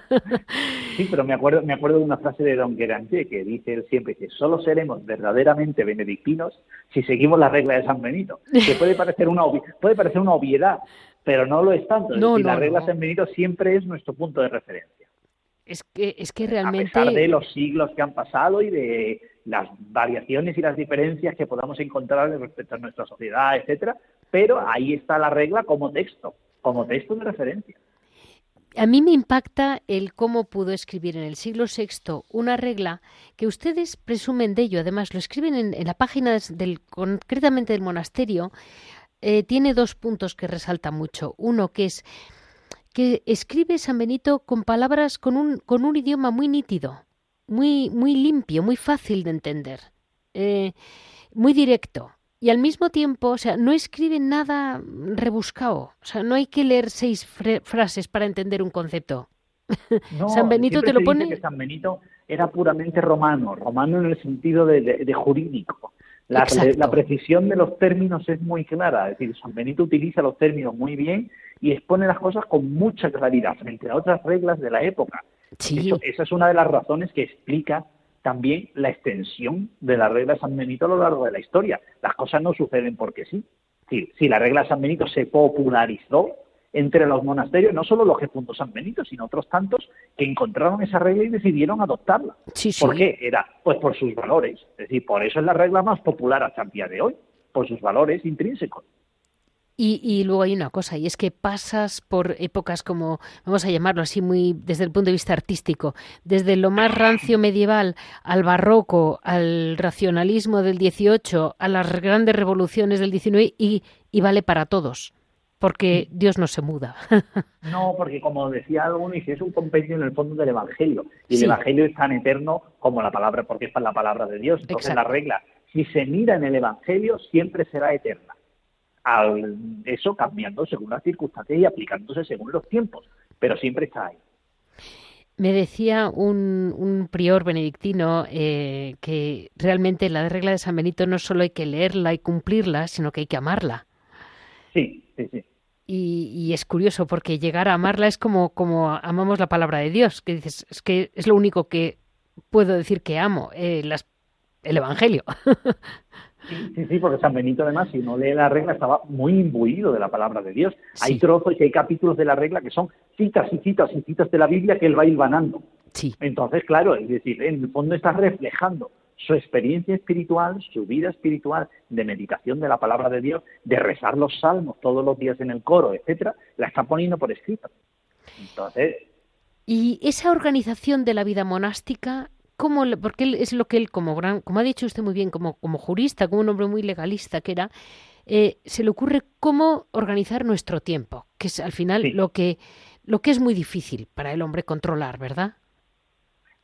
<laughs> sí, pero me acuerdo, me acuerdo de una frase de Don Guéranger que dice él siempre que solo seremos verdaderamente benedictinos si seguimos la regla de San Benito. Que puede parecer una, puede parecer una obviedad, pero no lo es tanto. No, la regla de San Benito siempre es nuestro punto de referencia. Es que, es que realmente... A pesar de los siglos que han pasado y de las variaciones y las diferencias que podamos encontrar respecto a nuestra sociedad, etcétera, pero ahí está la regla como texto, como texto de referencia. A mí me impacta el cómo pudo escribir en el siglo VI una regla que ustedes presumen de ello. Además, lo escriben en, la página del, concretamente del monasterio. Eh, tiene dos puntos que resalta mucho. Uno que es que escribe San Benito con palabras con un, con un idioma muy nítido, muy, muy limpio, muy fácil de entender, eh, muy directo y al mismo tiempo, o sea, no escribe nada rebuscado. O sea, no hay que leer seis frases para entender un concepto. <laughs> San Benito te lo pone. que San Benito era puramente romano, romano en el sentido de, jurídico. La, la, precisión de los términos es muy clara, es decir, San Benito utiliza los términos muy bien y expone las cosas con mucha claridad frente a otras reglas de la época. Sí. esa es una de las razones que explica también la extensión de la regla de San Benito a lo largo de la historia. Las cosas no suceden porque sí. Si, la regla de San Benito se popularizó entre los monasterios, no solo los que fundó San Benito, sino otros tantos que encontraron esa regla y decidieron adoptarla. ¿Por qué? Era, pues por sus valores. Es decir, por eso es la regla más popular hasta el día de hoy, por sus valores intrínsecos. Y, luego hay una cosa, y es que pasas por épocas como, vamos a llamarlo así, muy desde el punto de vista artístico, desde lo más rancio medieval al barroco, al racionalismo del 18, a las grandes revoluciones del 19, y, vale para todos, porque Dios no se muda. <laughs> no, porque como decía alguno, es un compendio en el fondo del Evangelio, y el Evangelio es tan eterno como la palabra, porque es la palabra de Dios. Entonces la regla, si se mira en el Evangelio, siempre será eterna al, eso cambiando según las circunstancias y aplicándose según los tiempos, pero siempre está ahí. Me decía un, prior benedictino eh, que realmente la regla de San Benito no solo hay que leerla y cumplirla, sino que hay que amarla. Sí, sí, sí. Y, es curioso porque llegar a amarla es como, como amamos la palabra de Dios, que dices, es que es lo único que puedo decir que amo, eh, las, el Evangelio. <laughs> Sí, sí, porque San Benito además, si no lee la regla, estaba muy imbuido de la palabra de Dios. Hay trozos y hay capítulos de la regla que son citas y citas y citas de la Biblia que él va hilvanando. Sí. Entonces, claro, es decir, en el fondo está reflejando su experiencia espiritual, su vida espiritual de meditación de la palabra de Dios, de rezar los salmos todos los días en el coro, etcétera, la está poniendo por escrito. Entonces. Y esa organización de la vida monástica cómo, porque él es lo que él, como gran, como ha dicho usted muy bien, como, como jurista, como un hombre muy legalista que era, eh, se le ocurre cómo organizar nuestro tiempo, que es al final lo que lo que es muy difícil para el hombre controlar, ¿verdad?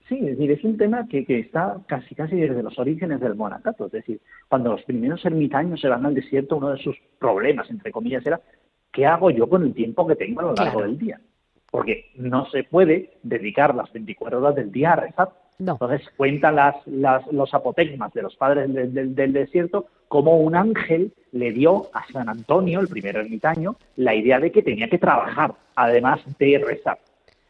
Sí, es decir, es un tema que, que está casi casi desde los orígenes del monacato. Es decir, cuando los primeros ermitaños se van al desierto, uno de sus problemas, entre comillas, era ¿qué hago yo con el tiempo que tengo a lo largo del día? Porque no se puede dedicar las 24 horas del día a rezar. Entonces cuentan las, los apotegmas de los padres del, desierto como un ángel le dio a San Antonio, el primer ermitaño, la idea de que tenía que trabajar, además de rezar.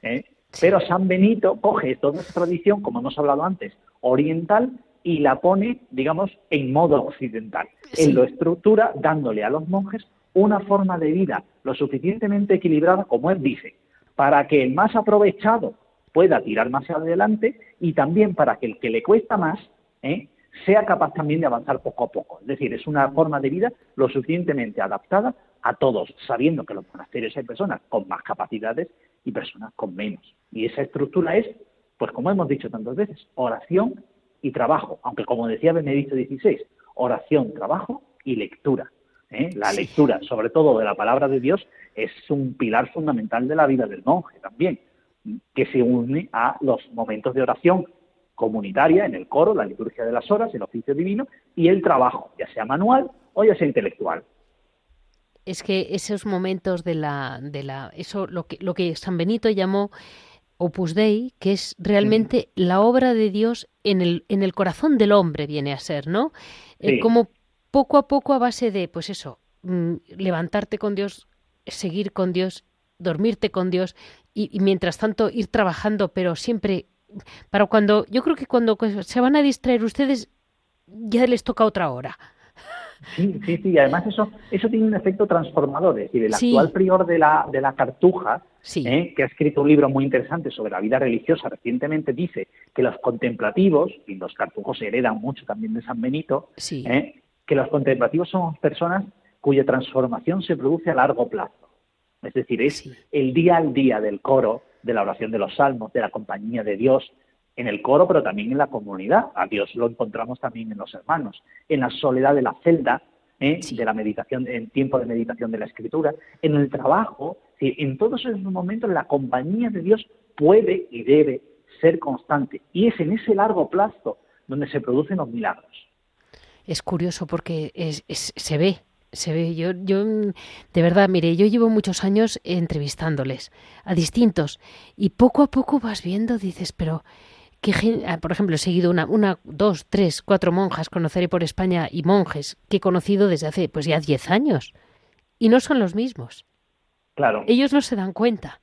¿eh? Pero San Benito coge toda esa tradición, como hemos hablado antes, oriental y la pone, digamos, en modo occidental. Él lo estructura dándole a los monjes una forma de vida lo suficientemente equilibrada, como él dice, para que el más aprovechado pueda tirar más adelante y también para que el que le cuesta más ¿eh? sea capaz también de avanzar poco a poco. Es decir, es una forma de vida lo suficientemente adaptada a todos, sabiendo que en los monasterios hay personas con más capacidades y personas con menos. Y esa estructura es, pues como hemos dicho tantas veces, oración y trabajo, aunque como decía Benedicto XVI, oración, trabajo y lectura. ¿eh? La lectura, sobre todo de la palabra de Dios, es un pilar fundamental de la vida del monje también que se une a los momentos de oración comunitaria en el coro, la liturgia de las horas, el oficio divino y el trabajo, ya sea manual o ya sea intelectual. Es que esos momentos de la, de la, eso lo que, lo que San Benito llamó Opus Dei, que es realmente la obra de Dios en el, en el corazón del hombre, viene a ser, ¿no? Eh, como poco a poco a base de, pues eso, mm, levantarte con Dios seguir con Dios, dormirte con Dios y, y mientras tanto ir trabajando, pero siempre para cuando, yo creo que cuando se van a distraer ustedes, ya les toca otra hora. Sí, sí, sí, además eso, eso tiene un efecto transformador. Es decir, el actual prior de la, de la Cartuja, ¿eh? que ha escrito un libro muy interesante sobre la vida religiosa, recientemente dice que los contemplativos, y los cartujos heredan mucho también de San Benito, ¿eh? que los contemplativos son personas cuya transformación se produce a largo plazo. Es decir, es el día al día del coro, de la oración de los salmos, de la compañía de Dios, en el coro, pero también en la comunidad. A Dios lo encontramos también en los hermanos, en la soledad de la celda, ¿eh? de la meditación, en tiempo de meditación de la escritura, en el trabajo, en todos esos momentos la compañía de Dios puede y debe ser constante. Y es en ese largo plazo donde se producen los milagros. Es curioso porque se ve, se ve. Yo, yo, de verdad, mire, yo llevo muchos años entrevistándoles a distintos y poco a poco vas viendo, dices, pero que, ah, por ejemplo, he seguido una, una, dos, tres, cuatro monjas, conoceré por España y monjes que he conocido desde hace pues ya diez años y no son los mismos. Claro. Ellos no se dan cuenta.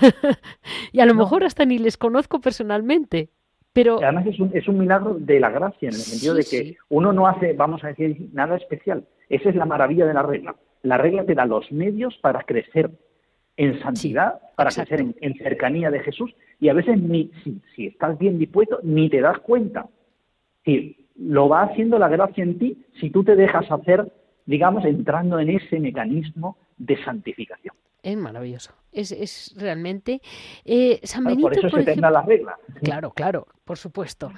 <laughs> y a lo mejor hasta ni les conozco personalmente. Pero... Además es un, es un milagro de la gracia, en el sentido de que uno no hace, vamos a decir, nada especial. Esa es la maravilla de la regla. La regla te da los medios para crecer en santidad, para crecer en, cercanía de Jesús, y a veces ni si, estás bien dispuesto, ni te das cuenta. Si lo va haciendo la gracia en ti si tú te dejas hacer, digamos, entrando en ese mecanismo de santificación. Es maravilloso. Es, es realmente. Eh, San Benito. por eso se ejemplo, las reglas. Claro, claro, por supuesto.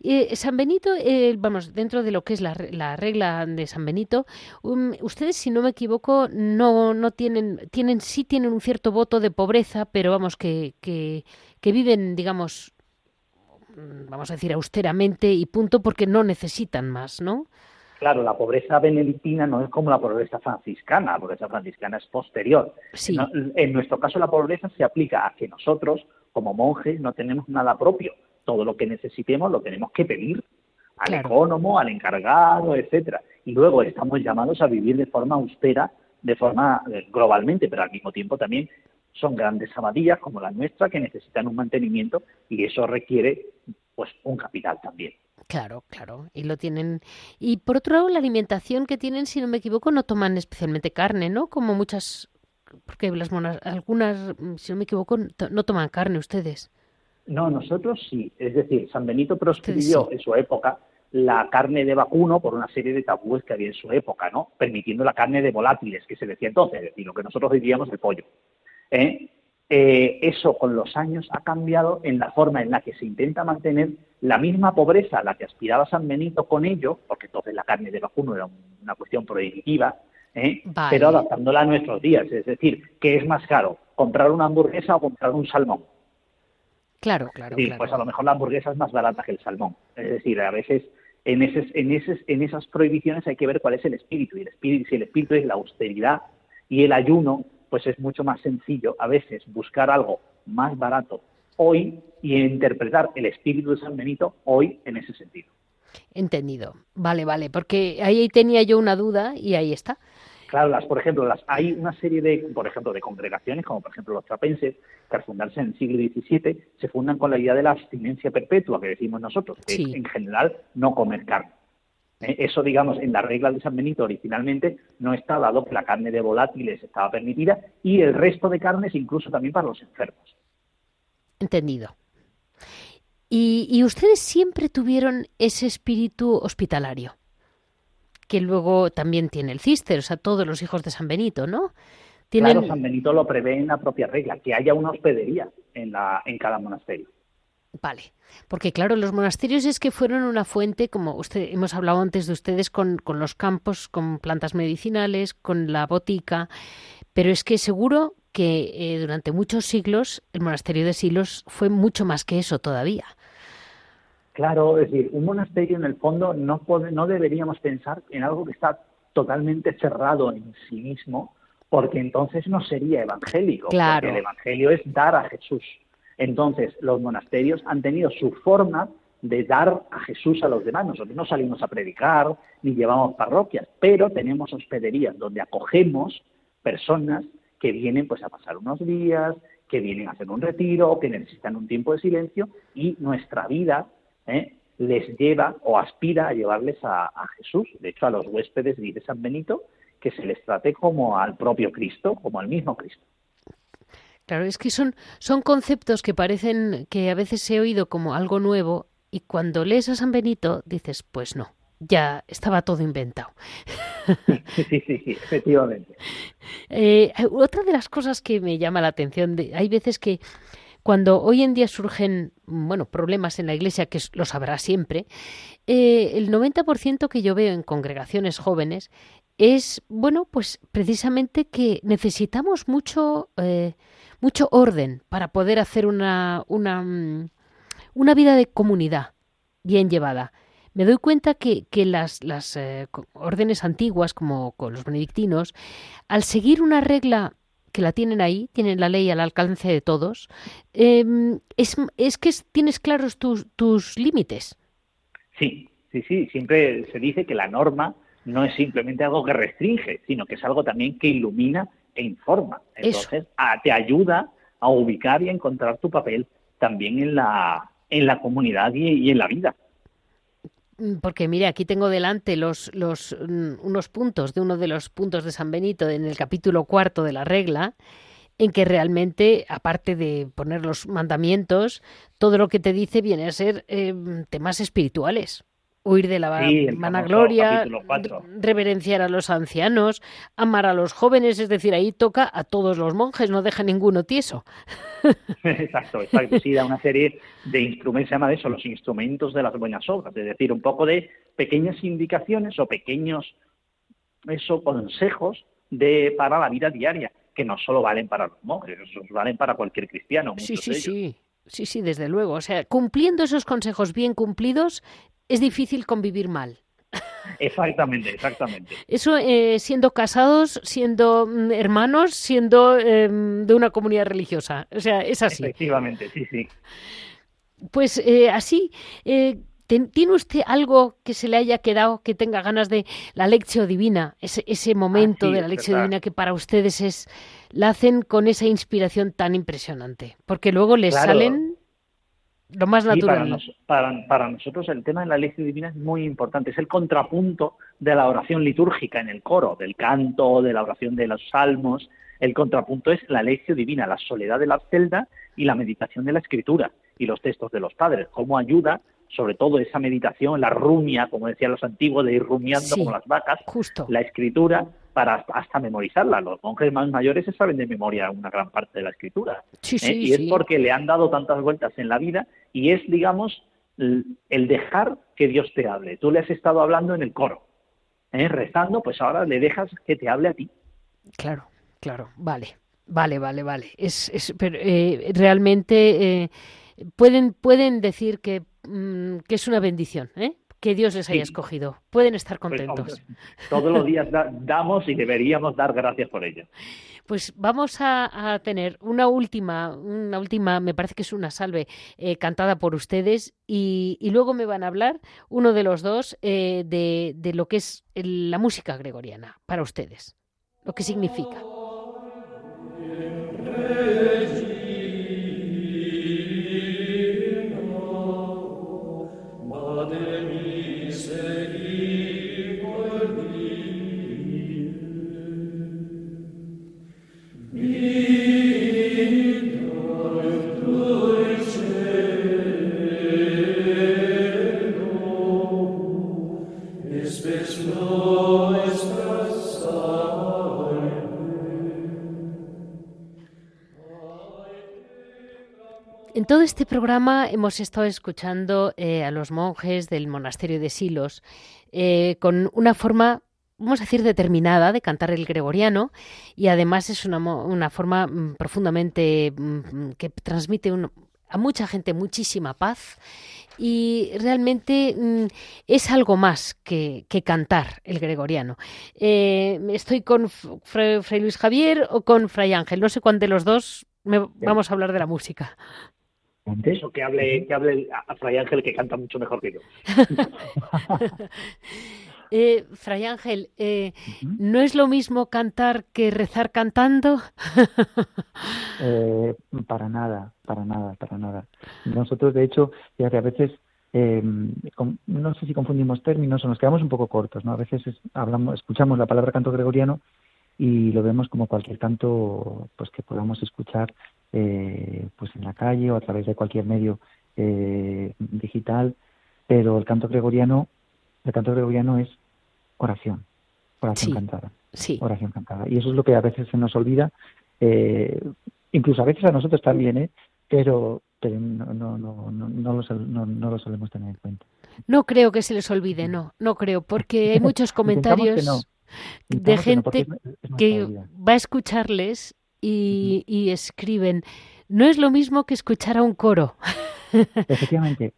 Eh, San Benito, eh, vamos, dentro de lo que es la, la regla de San Benito, um, ustedes, si no me equivoco, no, no tienen, tienen, sí tienen un cierto voto de pobreza, pero vamos, que, que, que viven, digamos, vamos a decir, austeramente y punto, porque no necesitan más, ¿no? Claro, la pobreza benedictina no es como la pobreza franciscana, la pobreza franciscana es posterior. En nuestro caso la pobreza se aplica a que nosotros, como monjes, no tenemos nada propio. Todo lo que necesitemos lo tenemos que pedir al ecónomo, al encargado, etcétera. Y luego estamos llamados a vivir de forma austera, de forma eh, globalmente, pero al mismo tiempo también son grandes abadías como la nuestra que necesitan un mantenimiento y eso requiere pues un capital también. Claro, claro, y lo tienen. Y por otro lado, la alimentación que tienen, si no me equivoco, no toman especialmente carne, ¿no? Como muchas, porque las monas, algunas, si no me equivoco, no toman carne ustedes. No, nosotros sí. Es decir, San Benito proscribió en su época la carne de vacuno por una serie de tabúes que había en su época, ¿no? Permitiendo la carne de volátiles, que se decía entonces, es decir, lo que nosotros diríamos el pollo. ¿eh? Eh, eso con los años ha cambiado en la forma en la que se intenta mantener la misma pobreza a la que aspiraba San Benito con ello, porque entonces la carne de vacuno era una cuestión prohibitiva, ¿eh? pero adaptándola a nuestros días. Es decir, ¿qué es más caro? ¿Comprar una hamburguesa o comprar un salmón? Claro, claro, Pues a lo mejor la hamburguesa es más barata que el salmón. Es decir, a veces en, ese, en, ese, en esas prohibiciones hay que ver cuál es el espíritu. Y el espíritu, si el espíritu es la austeridad y el ayuno, pues es mucho más sencillo a veces buscar algo más barato hoy y interpretar el espíritu de San Benito hoy en ese sentido. Entendido. Vale, vale, porque ahí tenía yo una duda y ahí está. Claro, las, por ejemplo, las, hay una serie de, por ejemplo, de congregaciones, como por ejemplo los trapenses, que al fundarse en el siglo XVII se fundan con la idea de la abstinencia perpetua, que decimos nosotros, que en general no comer carne. Eh, eso, digamos, en la regla de San Benito originalmente no está dado que la carne de volátiles estaba permitida y el resto de carnes incluso también para los enfermos. Entendido. Y, ustedes siempre tuvieron ese espíritu hospitalario, que luego también tiene el cister, o sea, todos los hijos de San Benito, ¿no? Claro, San Benito lo prevé en la propia regla, que haya una hospedería en, la, en cada monasterio. Vale, porque claro, los monasterios es que fueron una fuente, como usted, hemos hablado antes de ustedes, con, con los campos, con plantas medicinales, con la botica, pero es que seguro que eh, durante muchos siglos el monasterio de Silos fue mucho más que eso todavía. Claro, es decir, un monasterio en el fondo no, no deberíamos pensar en algo que está totalmente cerrado en sí mismo, porque entonces no sería evangélico. Claro. Porque el evangelio es dar a Jesús. Entonces, los monasterios han tenido su forma de dar a Jesús a los demás. Nosotros no salimos a predicar ni llevamos parroquias, pero tenemos hospederías donde acogemos personas que vienen pues a pasar unos días, que vienen a hacer un retiro, que necesitan un tiempo de silencio y nuestra vida ¿eh? les lleva o aspira a llevarles a, Jesús. De hecho, a los huéspedes dice San Benito que se les trate como al propio Cristo, como al mismo Cristo. Claro, es que son, son conceptos que parecen que a veces he oído como algo nuevo y cuando lees a San Benito dices, pues no, ya estaba todo inventado. Sí, sí, sí, efectivamente. Eh, otra de las cosas que me llama la atención, de, hay veces que cuando hoy en día surgen bueno, problemas en la iglesia, que los habrá siempre, eh, el 90% que yo veo en congregaciones jóvenes es, bueno, pues precisamente que necesitamos mucho, eh, mucho orden para poder hacer una, una, mm, una vida de comunidad bien llevada me doy cuenta que, que las, las eh, órdenes antiguas, como con los benedictinos, al seguir una regla que la tienen ahí, tienen la ley al alcance de todos, em, es, es, que tienes claros tus, tus límites. Sí, sí, sí, siempre se dice que la norma no es simplemente algo que restringe, sino que es algo también que ilumina e informa. Entonces, te ayuda a ubicar y a encontrar tu papel también en la, en la comunidad y en la vida. Mm, porque mire, aquí tengo delante los, los, mm, unos puntos de uno de los puntos de San Benito en el capítulo cuarto de la regla, en que realmente, aparte de poner los mandamientos, todo lo que te dice viene a ser eh, temas espirituales huir de la vanagloria, reverenciar a los ancianos, amar a los jóvenes, es decir, ahí toca a todos los monjes, no deja ninguno tieso. <laughs> Exacto, exacto. Sí, da una serie de instrumentos, se llama eso, los instrumentos de las buenas obras, es decir, un poco de pequeñas indicaciones o pequeños eso, consejos de, para la vida diaria, que no solo valen para los monjes, valen para cualquier cristiano. Sí, sí, sí. Sí, sí, desde luego. O sea, cumpliendo esos consejos bien cumplidos, es difícil convivir mal. Exactamente, exactamente. <laughs> Eso eh, siendo casados, siendo mm, hermanos, siendo em, de una comunidad religiosa. O sea, es así. Efectivamente, sí, sí. Pues eh, así, eh, ¿tiene usted algo que se le haya quedado, que tenga ganas de la lección divina? Ese, ese momento de la lección divina que para ustedes es, la hacen con esa inspiración tan impresionante. Porque luego les salen lo más natural. para, para, nosotros el tema de la lección divina es muy importante. Es el contrapunto de la oración litúrgica en el coro, del canto, de la oración de los salmos. El contrapunto es la lección divina, la soledad de la celda y la meditación de la escritura y los textos de los padres. Cómo ayuda, sobre todo esa meditación, la rumia, como decían los antiguos, de ir rumiando como las vacas, la escritura para hasta memorizarla. Los monjes más mayores se saben de memoria una gran parte de la escritura. ¿eh? y es porque le han dado tantas vueltas en la vida y es, digamos, el dejar que Dios te hable. Tú le has estado hablando en el coro, ¿eh? rezando, pues ahora le dejas que te hable a ti. Claro, claro, vale, vale, vale, vale. Es, es pero, eh, realmente pueden, pueden decir que, mm, que es una bendición, ¿eh? Que Dios les haya escogido. Pueden estar pues, contentos. todos los días <laughs> damos y deberíamos dar gracias por ello. Pues vamos a, tener una última, una última, me parece que es una salve eh, cantada por ustedes y, luego me van a hablar uno de los dos eh, de, de, lo que es la música gregoriana para ustedes, lo que significa. En todo este programa hemos estado escuchando eh, a los monjes del monasterio de Silos eh, con una forma, vamos a decir, determinada de cantar el gregoriano y además es una, una forma mm, profundamente mm, que transmite a mucha gente muchísima paz y realmente mm, es algo más que, cantar el gregoriano. Eh, estoy con Fray, Luis Javier o con Fray Ángel, no sé cuál de los dos vamos a hablar de la música. Eso, que hable, que hable a Fray Ángel que canta mucho mejor que yo. <laughs> Eh, Fray Ángel, eh, ¿no es lo mismo cantar que rezar cantando? <laughs> Eh, para nada, para nada, para nada. Nosotros, de hecho, fíjate, a veces em, no sé si confundimos términos o nos quedamos un poco cortos, ¿no? A veces hablamos, escuchamos la palabra canto gregoriano y lo vemos como cualquier canto pues que podamos escuchar eh, pues en la calle o a través de cualquier medio eh, digital pero el canto gregoriano el canto gregoriano es oración oración cantada sí. oración cantada y eso es lo que a veces se nos olvida eh, incluso a veces a nosotros también ¿eh? pero pero no no no no, no, lo, no, no lo solemos tener en cuenta no creo que se les olvide no no creo porque hay <laughs> muchos comentarios de gente que, va a escucharles y, escriben, no es lo mismo que escuchar a un coro. <laughs> Efectivamente,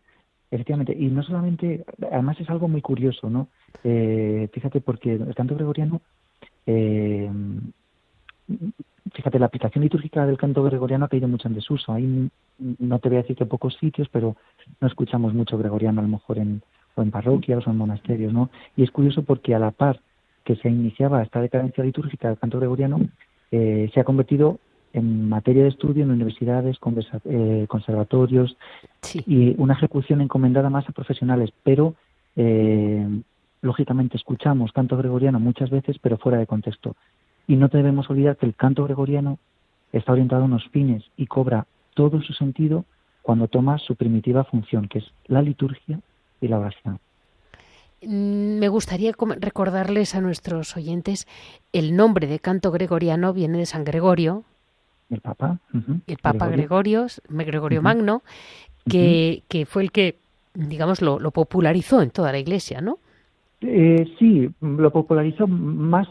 efectivamente. Y no solamente, además es algo muy curioso, ¿no? Eh, fíjate, porque el canto gregoriano, eh, fíjate, la aplicación litúrgica del canto gregoriano ha caído mucho en desuso. Hay, no te voy a decir que pocos sitios, pero no escuchamos mucho gregoriano a lo mejor en, o en parroquias o en monasterios, ¿no? Y es curioso porque a la par que se iniciaba esta decadencia litúrgica del canto gregoriano, eh, se ha convertido en materia de estudio en universidades, eh, conservatorios y una ejecución encomendada más a profesionales, pero eh, lógicamente escuchamos canto gregoriano muchas veces, pero fuera de contexto. Y no debemos olvidar que el canto gregoriano está orientado a unos fines y cobra todo su sentido cuando toma su primitiva función, que es la liturgia y la oración. Me gustaría recordarles a nuestros oyentes el nombre de canto gregoriano viene de San Gregorio. El Papa. El Papa Gregorio, Gregorio Magno, que, que, fue el que, digamos, lo, popularizó en toda la Iglesia, ¿no? Eh, sí, lo popularizó más,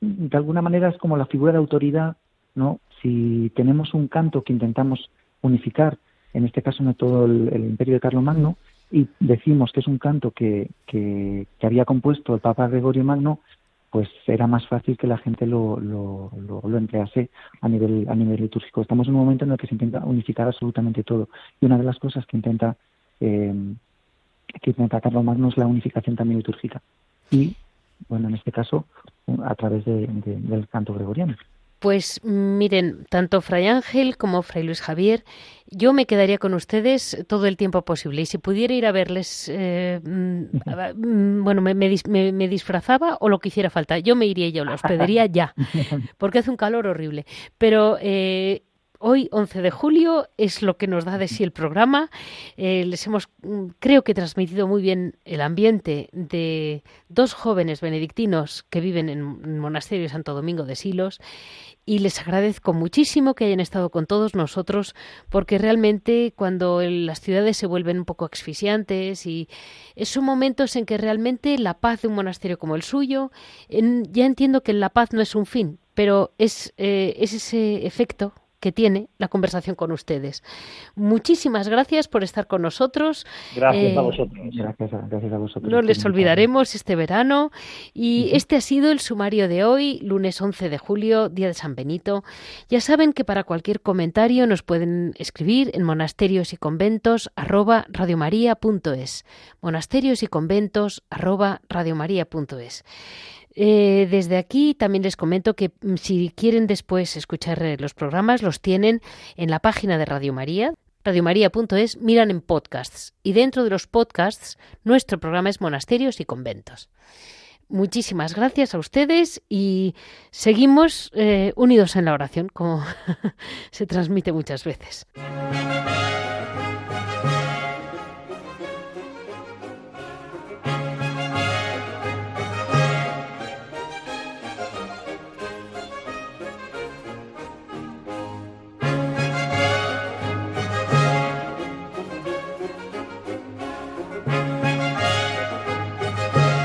de alguna manera es como la figura de autoridad, ¿no? Si tenemos un canto que intentamos unificar, en este caso no todo el, el imperio de Carlomagno, y decimos que es un canto que, que, había compuesto el Papa Gregorio Magno, pues era más fácil que la gente lo, lo, lo, emplease a nivel, a nivel litúrgico. Estamos en un momento en el que se intenta unificar absolutamente todo. Y una de las cosas que intenta, eh, que intenta Carlos Magno es la unificación también litúrgica. Y, bueno, en este caso, a través del canto gregoriano. Pues miren, tanto Fray Ángel como Fray Luis Javier, yo me quedaría con ustedes todo el tiempo posible. Y si pudiera ir a verles, eh, mm, <laughs> mm, bueno, me, me, disfrazaba o lo que hiciera falta. Yo me iría y yo los pediría ya, <laughs> porque hace un calor horrible. Pero eh, Hoy, 11 de julio, es lo que nos da de sí el programa. Eh, les hemos, mm, creo que, transmitido muy bien el ambiente de dos jóvenes benedictinos que viven en el monasterio de Santo Domingo de Silos y les agradezco muchísimo que hayan estado con todos nosotros porque realmente cuando las ciudades se vuelven un poco asfixiantes y son momentos en que realmente la paz de un monasterio como el suyo, ya entiendo que la paz no es un fin, pero es, eh, es ese efecto que tiene la conversación con ustedes. Muchísimas gracias por estar con nosotros. Gracias a eh, vosotros. Gracias a, vosotros. No les olvidaremos este verano. Y este ha sido el sumario de hoy, lunes 11 de julio, día de San Benito. Ya saben que para cualquier comentario nos pueden escribir en monasterios y conventos arroba radiomaria.es. Monasterios y conventos arroba radiomaria.es. Eh, desde aquí también les comento que mm, si quieren después escuchar eh, los programas, los tienen en la página de Radio María, radiomaria.es, miran en podcasts. Y dentro de los podcasts, nuestro programa es Monasterios y Conventos. Muchísimas gracias a ustedes y seguimos eh, unidos en la oración, como <laughs> se transmite muchas veces.